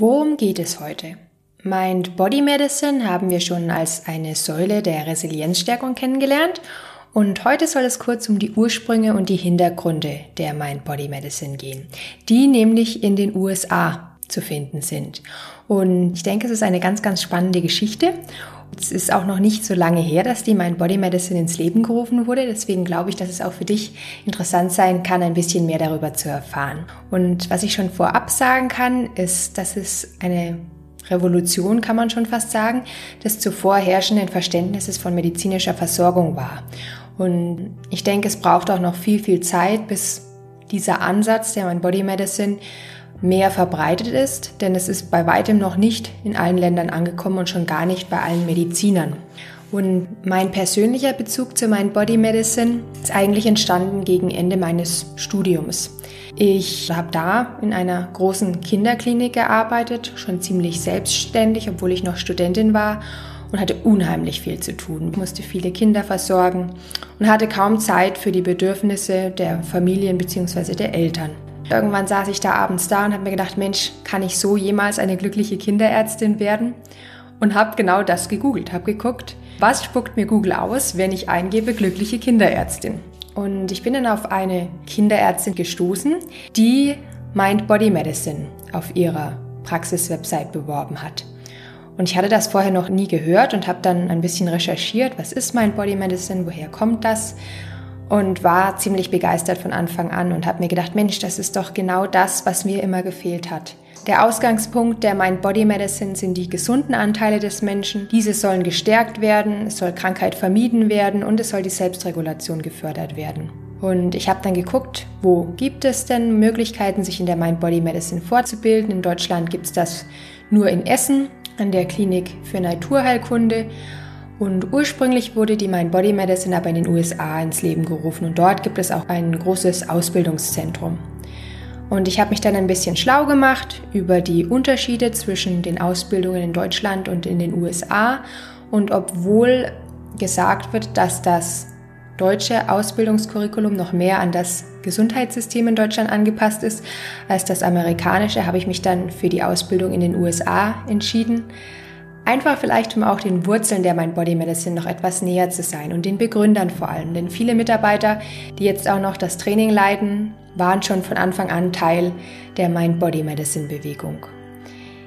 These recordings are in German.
Worum geht es heute? Mind Body Medicine haben wir schon als eine Säule der Resilienzstärkung kennengelernt und heute soll es kurz um die Ursprünge und die Hintergründe der Mind Body Medicine gehen, die nämlich in den USA zu finden sind. Und ich denke, es ist eine ganz, ganz spannende Geschichte es ist auch noch nicht so lange her, dass die Mind Body Medicine ins Leben gerufen wurde. Deswegen glaube ich, dass es auch für dich interessant sein kann, ein bisschen mehr darüber zu erfahren. Und was ich schon vorab sagen kann, ist, dass es eine Revolution, kann man schon fast sagen, des zuvor herrschenden Verständnisses von medizinischer Versorgung war. Und ich denke, es braucht auch noch viel, viel Zeit, bis dieser Ansatz der Mind Body Medicine mehr verbreitet ist, denn es ist bei weitem noch nicht in allen Ländern angekommen und schon gar nicht bei allen Medizinern. Und mein persönlicher Bezug zu Mind Body Medicine ist eigentlich entstanden gegen Ende meines Studiums. Ich habe da in einer großen Kinderklinik gearbeitet, schon ziemlich selbstständig, obwohl ich noch Studentin war und hatte unheimlich viel zu tun. Ich musste viele Kinder versorgen und hatte kaum Zeit für die Bedürfnisse der Familien bzw. der Eltern. Irgendwann saß ich da abends da und habe mir gedacht, Mensch, kann ich so jemals eine glückliche Kinderärztin werden? Und habe genau das gegoogelt, habe geguckt, was spuckt mir Google aus, wenn ich eingebe glückliche Kinderärztin. Und ich bin dann auf eine Kinderärztin gestoßen, die Mind Body Medicine auf ihrer Praxiswebsite beworben hat. Und ich hatte das vorher noch nie gehört und habe dann ein bisschen recherchiert, was ist Mind Body Medicine, woher kommt das und war ziemlich begeistert von Anfang an und habe mir gedacht, Mensch, das ist doch genau das, was mir immer gefehlt hat. Der Ausgangspunkt der Mind Body Medicine sind die gesunden Anteile des Menschen. Diese sollen gestärkt werden, es soll Krankheit vermieden werden und es soll die Selbstregulation gefördert werden. Und ich habe dann geguckt, wo gibt es denn Möglichkeiten, sich in der Mind Body Medicine fortzubilden. In Deutschland gibt es das nur in Essen an der Klinik für Naturheilkunde. Und ursprünglich wurde die Mind Body Medicine aber in den USA ins Leben gerufen und dort gibt es auch ein großes Ausbildungszentrum. Und ich habe mich dann ein bisschen schlau gemacht über die Unterschiede zwischen den Ausbildungen in Deutschland und in den USA. Und obwohl gesagt wird, dass das deutsche Ausbildungskurriculum noch mehr an das Gesundheitssystem in Deutschland angepasst ist als das amerikanische, habe ich mich dann für die Ausbildung in den USA entschieden. Einfach vielleicht, um auch den Wurzeln der Mind Body Medicine noch etwas näher zu sein und den Begründern vor allem. Denn viele Mitarbeiter, die jetzt auch noch das Training leiten, waren schon von Anfang an Teil der Mind Body Medicine Bewegung.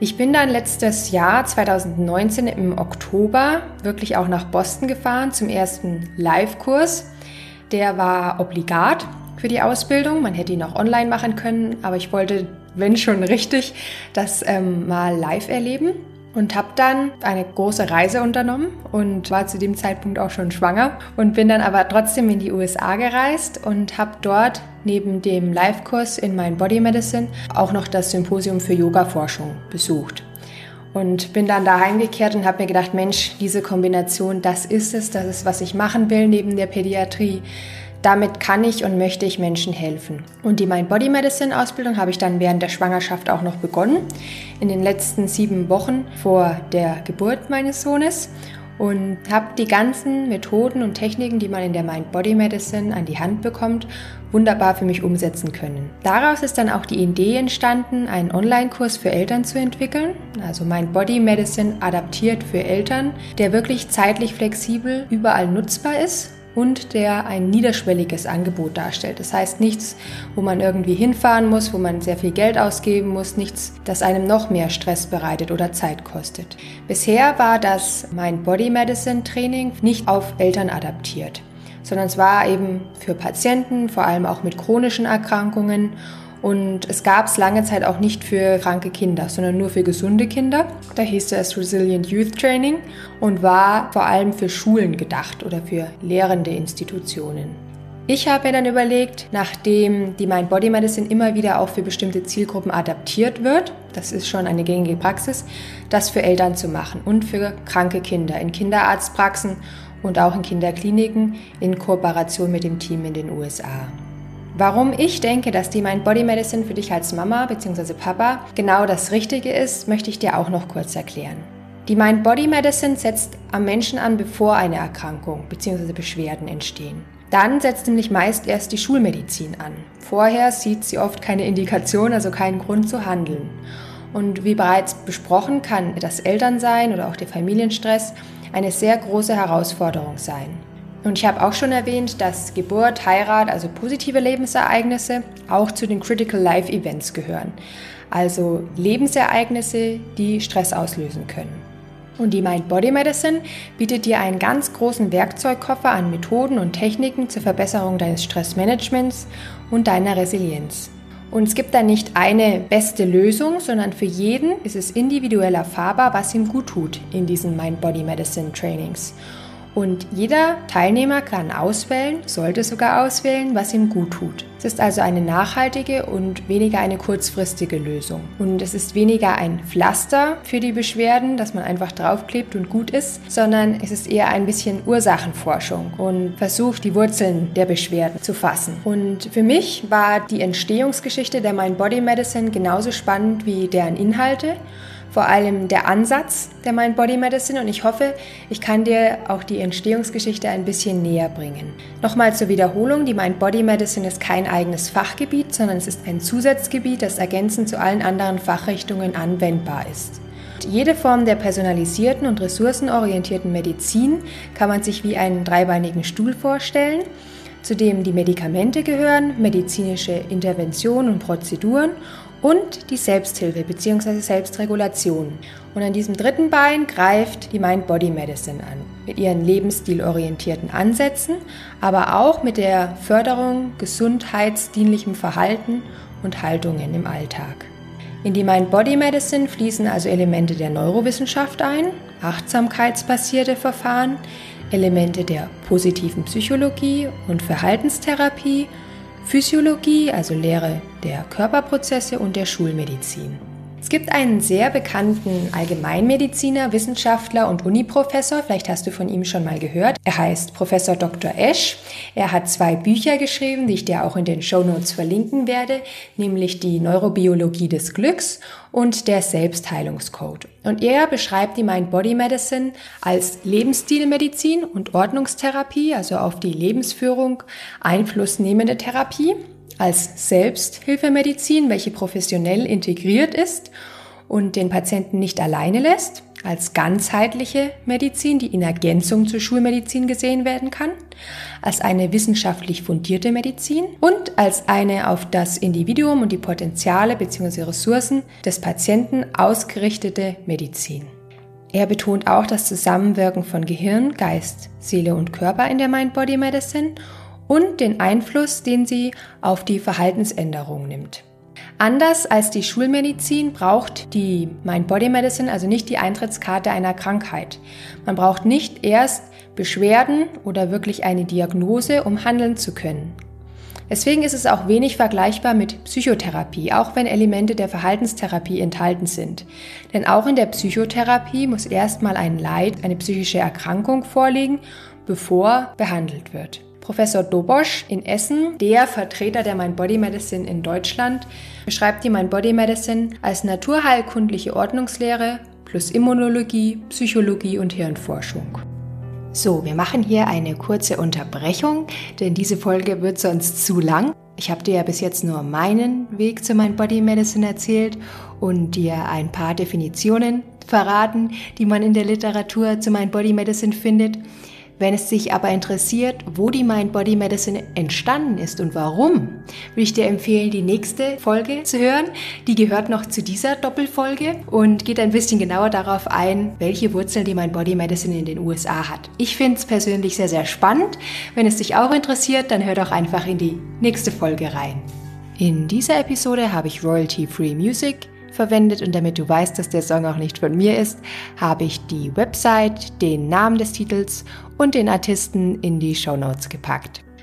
Ich bin dann letztes Jahr 2019 im Oktober wirklich auch nach Boston gefahren zum ersten Live-Kurs. Der war obligat für die Ausbildung. Man hätte ihn auch online machen können, aber ich wollte, wenn schon richtig, das ähm, mal live erleben und habe dann eine große Reise unternommen und war zu dem Zeitpunkt auch schon schwanger und bin dann aber trotzdem in die USA gereist und habe dort neben dem Live-Kurs in Mind Body Medicine auch noch das Symposium für Yoga-Forschung besucht. Und bin dann da heimgekehrt und habe mir gedacht, Mensch, diese Kombination, das ist es, das ist, was ich machen will neben der Pädiatrie. Damit kann ich und möchte ich Menschen helfen. Und die Mind Body Medicine Ausbildung habe ich dann während der Schwangerschaft auch noch begonnen, in den letzten sieben Wochen vor der Geburt meines Sohnes und habe die ganzen Methoden und Techniken, die man in der Mind Body Medicine an die Hand bekommt, wunderbar für mich umsetzen können. Daraus ist dann auch die Idee entstanden, einen Online-Kurs für Eltern zu entwickeln, also Mind Body Medicine adaptiert für Eltern, der wirklich zeitlich flexibel überall nutzbar ist und der ein niederschwelliges Angebot darstellt. Das heißt nichts, wo man irgendwie hinfahren muss, wo man sehr viel Geld ausgeben muss, nichts, das einem noch mehr Stress bereitet oder Zeit kostet. Bisher war das Mind Body Medicine Training nicht auf Eltern adaptiert, sondern es war eben für Patienten, vor allem auch mit chronischen Erkrankungen und es gab es lange Zeit auch nicht für kranke Kinder, sondern nur für gesunde Kinder. Da hieß es Resilient Youth Training und war vor allem für Schulen gedacht oder für lehrende Institutionen. Ich habe mir dann überlegt, nachdem die Mind Body Medicine immer wieder auch für bestimmte Zielgruppen adaptiert wird, das ist schon eine gängige Praxis, das für Eltern zu machen und für kranke Kinder in Kinderarztpraxen und auch in Kinderkliniken in Kooperation mit dem Team in den USA. Warum ich denke, dass die Mind Body Medicine für dich als Mama bzw. Papa genau das Richtige ist, möchte ich dir auch noch kurz erklären. Die Mind Body Medicine setzt am Menschen an, bevor eine Erkrankung bzw. Beschwerden entstehen. Dann setzt nämlich meist erst die Schulmedizin an. Vorher sieht sie oft keine Indikation, also keinen Grund zu handeln. Und wie bereits besprochen, kann das Elternsein oder auch der Familienstress eine sehr große Herausforderung sein. Und ich habe auch schon erwähnt, dass Geburt, Heirat, also positive Lebensereignisse, auch zu den Critical Life Events gehören. Also Lebensereignisse, die Stress auslösen können. Und die Mind Body Medicine bietet dir einen ganz großen Werkzeugkoffer an Methoden und Techniken zur Verbesserung deines Stressmanagements und deiner Resilienz. Und es gibt da nicht eine beste Lösung, sondern für jeden ist es individuell erfahrbar, was ihm gut tut in diesen Mind Body Medicine Trainings. Und jeder Teilnehmer kann auswählen, sollte sogar auswählen, was ihm gut tut. Es ist also eine nachhaltige und weniger eine kurzfristige Lösung. Und es ist weniger ein Pflaster für die Beschwerden, dass man einfach draufklebt und gut ist, sondern es ist eher ein bisschen Ursachenforschung und versucht, die Wurzeln der Beschwerden zu fassen. Und für mich war die Entstehungsgeschichte der Mind Body Medicine genauso spannend wie deren Inhalte vor allem der Ansatz der Mind Body Medicine und ich hoffe, ich kann dir auch die Entstehungsgeschichte ein bisschen näher bringen. Nochmal zur Wiederholung, die Mind Body Medicine ist kein eigenes Fachgebiet, sondern es ist ein Zusatzgebiet, das ergänzend zu allen anderen Fachrichtungen anwendbar ist. Jede Form der personalisierten und ressourcenorientierten Medizin kann man sich wie einen dreibeinigen Stuhl vorstellen, zu dem die Medikamente gehören, medizinische Interventionen und Prozeduren und die Selbsthilfe bzw. Selbstregulation. Und an diesem dritten Bein greift die Mind-Body Medicine an, mit ihren lebensstilorientierten Ansätzen, aber auch mit der Förderung gesundheitsdienlichem Verhalten und Haltungen im Alltag. In die Mind-Body Medicine fließen also Elemente der Neurowissenschaft ein, achtsamkeitsbasierte Verfahren, Elemente der positiven Psychologie und Verhaltenstherapie Physiologie, also Lehre der Körperprozesse und der Schulmedizin. Es gibt einen sehr bekannten Allgemeinmediziner, Wissenschaftler und Uniprofessor, vielleicht hast du von ihm schon mal gehört. Er heißt Professor Dr. Esch. Er hat zwei Bücher geschrieben, die ich dir auch in den Show Notes verlinken werde, nämlich die Neurobiologie des Glücks und der Selbstheilungscode. Und er beschreibt die Mind-Body Medicine als Lebensstilmedizin und Ordnungstherapie, also auf die Lebensführung Einfluss nehmende Therapie als Selbsthilfemedizin, welche professionell integriert ist und den Patienten nicht alleine lässt, als ganzheitliche Medizin, die in Ergänzung zur Schulmedizin gesehen werden kann, als eine wissenschaftlich fundierte Medizin und als eine auf das Individuum und die Potenziale bzw. Ressourcen des Patienten ausgerichtete Medizin. Er betont auch das Zusammenwirken von Gehirn, Geist, Seele und Körper in der Mind-Body Medicine und den Einfluss, den sie auf die Verhaltensänderung nimmt. Anders als die Schulmedizin braucht die Mind-Body Medicine also nicht die Eintrittskarte einer Krankheit. Man braucht nicht erst Beschwerden oder wirklich eine Diagnose, um handeln zu können. Deswegen ist es auch wenig vergleichbar mit Psychotherapie, auch wenn Elemente der Verhaltenstherapie enthalten sind. Denn auch in der Psychotherapie muss erstmal ein Leid, eine psychische Erkrankung vorliegen, bevor behandelt wird. Professor Dobosch in Essen, der Vertreter der Mind Body Medicine in Deutschland, beschreibt die Mind Body Medicine als naturheilkundliche Ordnungslehre plus Immunologie, Psychologie und Hirnforschung. So, wir machen hier eine kurze Unterbrechung, denn diese Folge wird sonst zu lang. Ich habe dir ja bis jetzt nur meinen Weg zu Mind Body Medicine erzählt und dir ein paar Definitionen verraten, die man in der Literatur zu Mind Body Medicine findet. Wenn es dich aber interessiert, wo die Mind Body Medicine entstanden ist und warum, würde ich dir empfehlen, die nächste Folge zu hören. Die gehört noch zu dieser Doppelfolge und geht ein bisschen genauer darauf ein, welche Wurzeln die Mind Body Medicine in den USA hat. Ich finde es persönlich sehr, sehr spannend. Wenn es dich auch interessiert, dann hör doch einfach in die nächste Folge rein. In dieser Episode habe ich Royalty Free Music verwendet und damit du weißt, dass der Song auch nicht von mir ist, habe ich die Website, den Namen des Titels und den Artisten in die Show Notes gepackt.